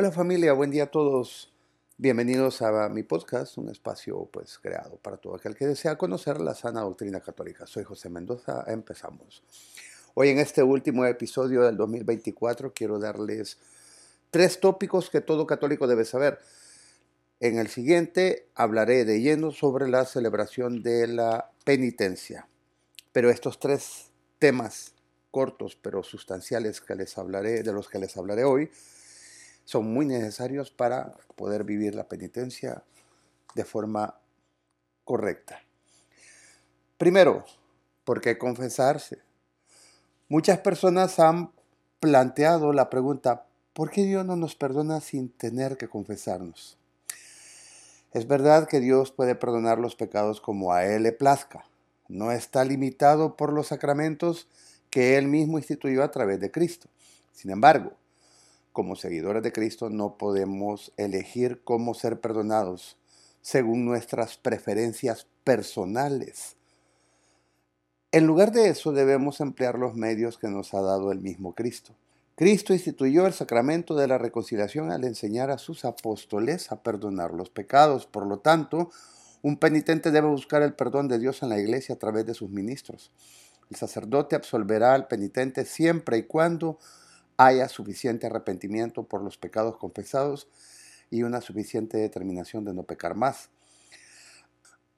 Hola familia, buen día a todos. Bienvenidos a mi podcast, un espacio pues creado para todo aquel que desea conocer la sana doctrina católica. Soy José Mendoza, empezamos. Hoy en este último episodio del 2024 quiero darles tres tópicos que todo católico debe saber. En el siguiente hablaré de lleno sobre la celebración de la penitencia. Pero estos tres temas cortos pero sustanciales que les hablaré, de los que les hablaré hoy, son muy necesarios para poder vivir la penitencia de forma correcta. Primero, ¿por qué confesarse? Muchas personas han planteado la pregunta, ¿por qué Dios no nos perdona sin tener que confesarnos? Es verdad que Dios puede perdonar los pecados como a Él le plazca. No está limitado por los sacramentos que Él mismo instituyó a través de Cristo. Sin embargo, como seguidores de Cristo no podemos elegir cómo ser perdonados según nuestras preferencias personales. En lugar de eso debemos emplear los medios que nos ha dado el mismo Cristo. Cristo instituyó el sacramento de la reconciliación al enseñar a sus apóstoles a perdonar los pecados. Por lo tanto, un penitente debe buscar el perdón de Dios en la iglesia a través de sus ministros. El sacerdote absolverá al penitente siempre y cuando haya suficiente arrepentimiento por los pecados confesados y una suficiente determinación de no pecar más.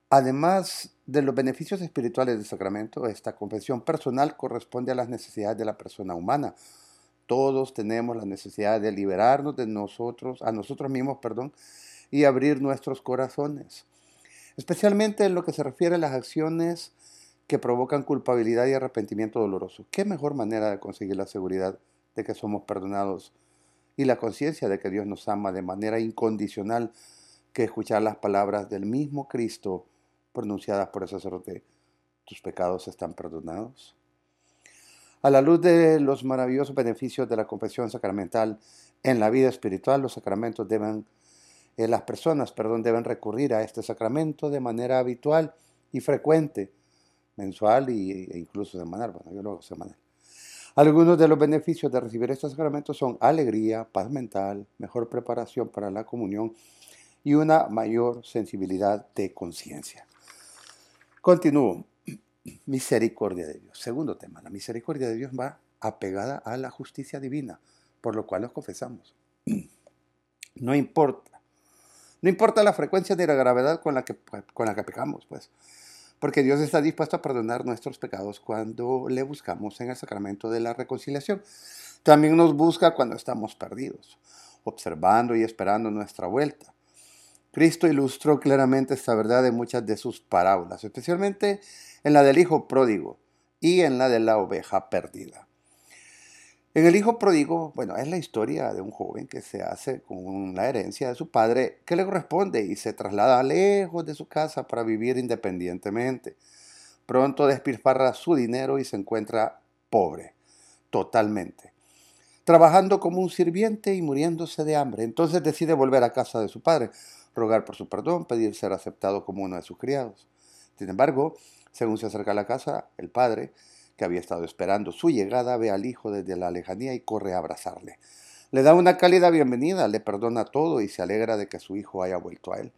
Además de los beneficios espirituales del sacramento, esta confesión personal corresponde a las necesidades de la persona humana. Todos tenemos la necesidad de liberarnos de nosotros, a nosotros mismos, perdón, y abrir nuestros corazones. Especialmente en lo que se refiere a las acciones que provocan culpabilidad y arrepentimiento doloroso. ¿Qué mejor manera de conseguir la seguridad de que somos perdonados y la conciencia de que Dios nos ama de manera incondicional que escuchar las palabras del mismo Cristo pronunciadas por el sacerdote, tus pecados están perdonados. A la luz de los maravillosos beneficios de la confesión sacramental en la vida espiritual, los sacramentos deben, eh, las personas, perdón, deben recurrir a este sacramento de manera habitual y frecuente, mensual e incluso semanal. Bueno, yo lo hago semanal. Algunos de los beneficios de recibir estos sacramentos son alegría, paz mental, mejor preparación para la comunión y una mayor sensibilidad de conciencia. Continúo. Misericordia de Dios. Segundo tema, la misericordia de Dios va apegada a la justicia divina, por lo cual nos confesamos. No importa. No importa la frecuencia ni la gravedad con la que, con la que pecamos, pues porque Dios está dispuesto a perdonar nuestros pecados cuando le buscamos en el sacramento de la reconciliación. También nos busca cuando estamos perdidos, observando y esperando nuestra vuelta. Cristo ilustró claramente esta verdad en muchas de sus parábolas, especialmente en la del Hijo pródigo y en la de la oveja perdida. En el hijo pródigo, bueno, es la historia de un joven que se hace con la herencia de su padre que le corresponde y se traslada lejos de su casa para vivir independientemente. Pronto despilfarra su dinero y se encuentra pobre, totalmente, trabajando como un sirviente y muriéndose de hambre. Entonces decide volver a casa de su padre, rogar por su perdón, pedir ser aceptado como uno de sus criados. Sin embargo, según se acerca a la casa, el padre que había estado esperando su llegada, ve al hijo desde la lejanía y corre a abrazarle. Le da una cálida bienvenida, le perdona todo y se alegra de que su hijo haya vuelto a él.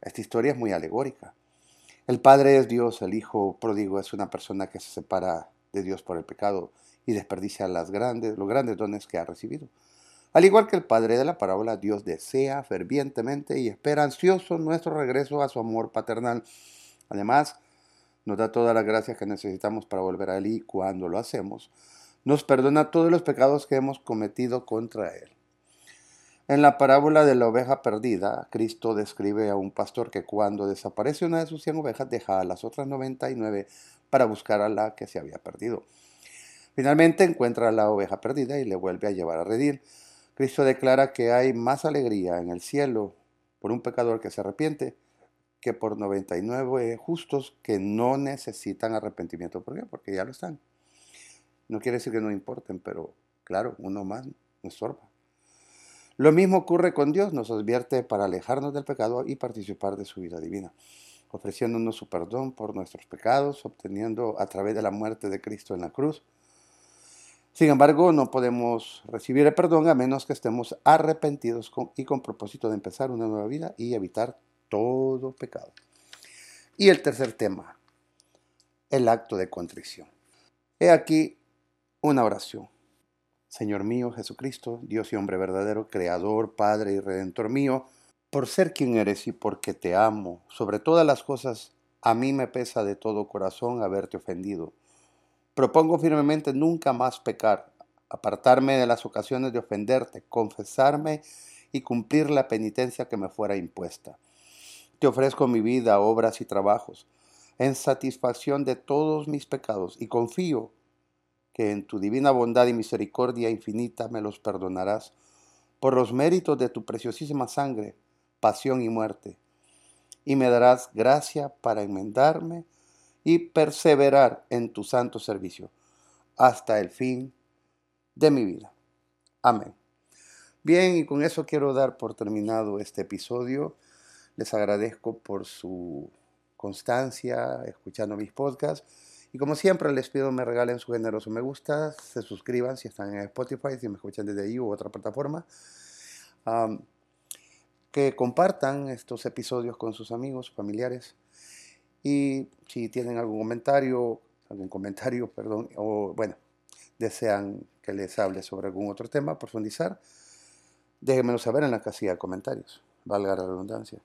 Esta historia es muy alegórica. El Padre es Dios, el Hijo pródigo es una persona que se separa de Dios por el pecado y desperdicia las grandes, los grandes dones que ha recibido. Al igual que el Padre de la parábola, Dios desea fervientemente y espera ansioso nuestro regreso a su amor paternal. Además, nos da todas las gracias que necesitamos para volver a Él y cuando lo hacemos, nos perdona todos los pecados que hemos cometido contra Él. En la parábola de la oveja perdida, Cristo describe a un pastor que cuando desaparece una de sus cien ovejas deja a las otras 99 para buscar a la que se había perdido. Finalmente encuentra a la oveja perdida y le vuelve a llevar a redil. Cristo declara que hay más alegría en el cielo por un pecador que se arrepiente que por 99 justos que no necesitan arrepentimiento. ¿Por qué? Porque ya lo están. No quiere decir que no importen, pero claro, uno más nos estorba. Lo mismo ocurre con Dios, nos advierte para alejarnos del pecado y participar de su vida divina, ofreciéndonos su perdón por nuestros pecados, obteniendo a través de la muerte de Cristo en la cruz, Sin embargo, no podemos recibir el perdón a menos que estemos arrepentidos y con propósito de empezar una nueva vida y evitar todo pecado. Y el tercer tema, el acto de contrición. He aquí una oración. Señor mío Jesucristo, Dios y hombre verdadero, Creador, Padre y Redentor mío, por ser quien eres y porque te amo, sobre todas las cosas, a mí me pesa de todo corazón haberte ofendido. Propongo firmemente nunca más pecar, apartarme de las ocasiones de ofenderte, confesarme y cumplir la penitencia que me fuera impuesta. Te ofrezco mi vida, obras y trabajos, en satisfacción de todos mis pecados, y confío que en tu divina bondad y misericordia infinita me los perdonarás por los méritos de tu preciosísima sangre pasión y muerte, y me darás gracia para enmendarme y perseverar en tu santo servicio hasta el fin de mi vida. Amén. Bien, y con eso quiero dar por terminado este episodio. Les agradezco por su constancia escuchando mis podcasts. Y como siempre les pido me regalen su generoso me gusta, se suscriban si están en Spotify, si me escuchan desde ahí u otra plataforma que compartan estos episodios con sus amigos, familiares. Y si tienen algún comentario, algún comentario, perdón, o bueno, desean que les hable sobre algún otro tema, profundizar, déjenmelo saber en la casilla de comentarios, valga la redundancia.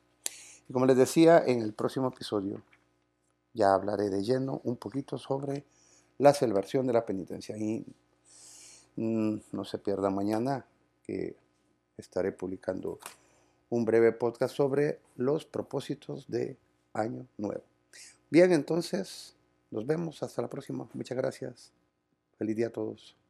Y como les decía, en el próximo episodio ya hablaré de lleno un poquito sobre la celebración de la penitencia. Y mm, no se pierda mañana que estaré publicando un breve podcast sobre los propósitos de Año Nuevo. Bien, entonces, nos vemos hasta la próxima. Muchas gracias. Feliz día a todos.